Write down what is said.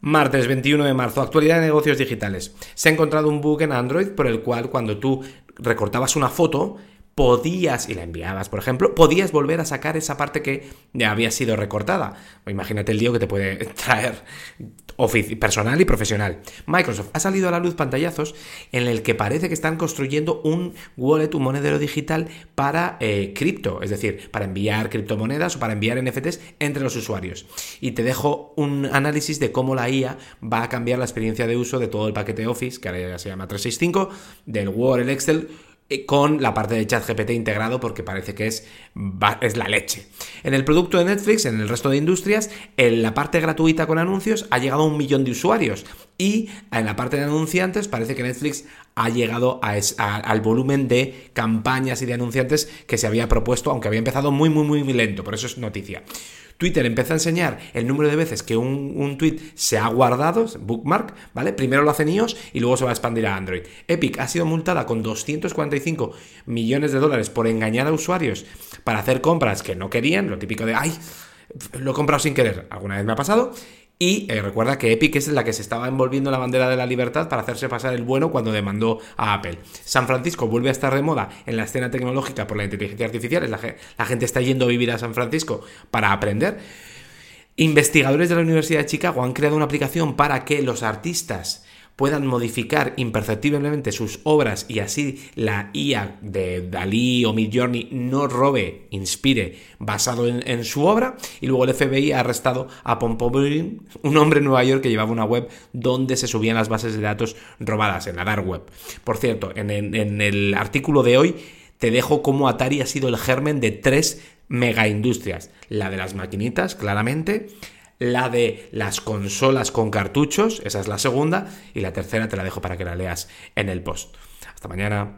Martes 21 de marzo, actualidad de negocios digitales. Se ha encontrado un bug en Android por el cual cuando tú recortabas una foto, podías, y la enviabas, por ejemplo, podías volver a sacar esa parte que ya había sido recortada. Imagínate el lío que te puede traer personal y profesional. Microsoft ha salido a la luz pantallazos en el que parece que están construyendo un wallet, un monedero digital para eh, cripto, es decir, para enviar criptomonedas o para enviar NFTs entre los usuarios. Y te dejo un análisis de cómo la IA va a cambiar la experiencia de uso de todo el paquete Office, que ahora ya se llama 365, del Word, el Excel con la parte de ChatGPT integrado porque parece que es, es la leche. En el producto de Netflix, en el resto de industrias, en la parte gratuita con anuncios ha llegado a un millón de usuarios y en la parte de anunciantes parece que Netflix ha llegado al volumen de campañas y de anunciantes que se había propuesto, aunque había empezado muy, muy, muy lento, por eso es noticia. Twitter empieza a enseñar el número de veces que un, un, tweet se ha guardado, bookmark, ¿vale? Primero lo hace en iOS y luego se va a expandir a Android. Epic ha sido multada con 245 millones de dólares por engañar a usuarios para hacer compras que no querían, lo típico de, ay, lo he comprado sin querer, alguna vez me ha pasado, y eh, recuerda que Epic es la que se estaba envolviendo la bandera de la libertad para hacerse pasar el bueno cuando demandó a Apple. San Francisco vuelve a estar de moda en la escena tecnológica por la inteligencia artificial. La, la gente está yendo a vivir a San Francisco para aprender. Investigadores de la Universidad de Chicago han creado una aplicación para que los artistas puedan modificar imperceptiblemente sus obras y así la IA de Dalí o Midjourney no robe, inspire basado en, su obra. Y luego el FBI ha arrestado a Pompoburin, un hombre en Nueva York que llevaba una web donde se subían las bases de datos robadas en la dark web. Por cierto, en, en el artículo de hoy te dejo cómo Atari ha sido el germen de tres megaindustrias. La de las maquinitas, claramente la de las consolas con cartuchos, esa es la segunda, y la tercera te la dejo para que la leas en el post. Hasta mañana.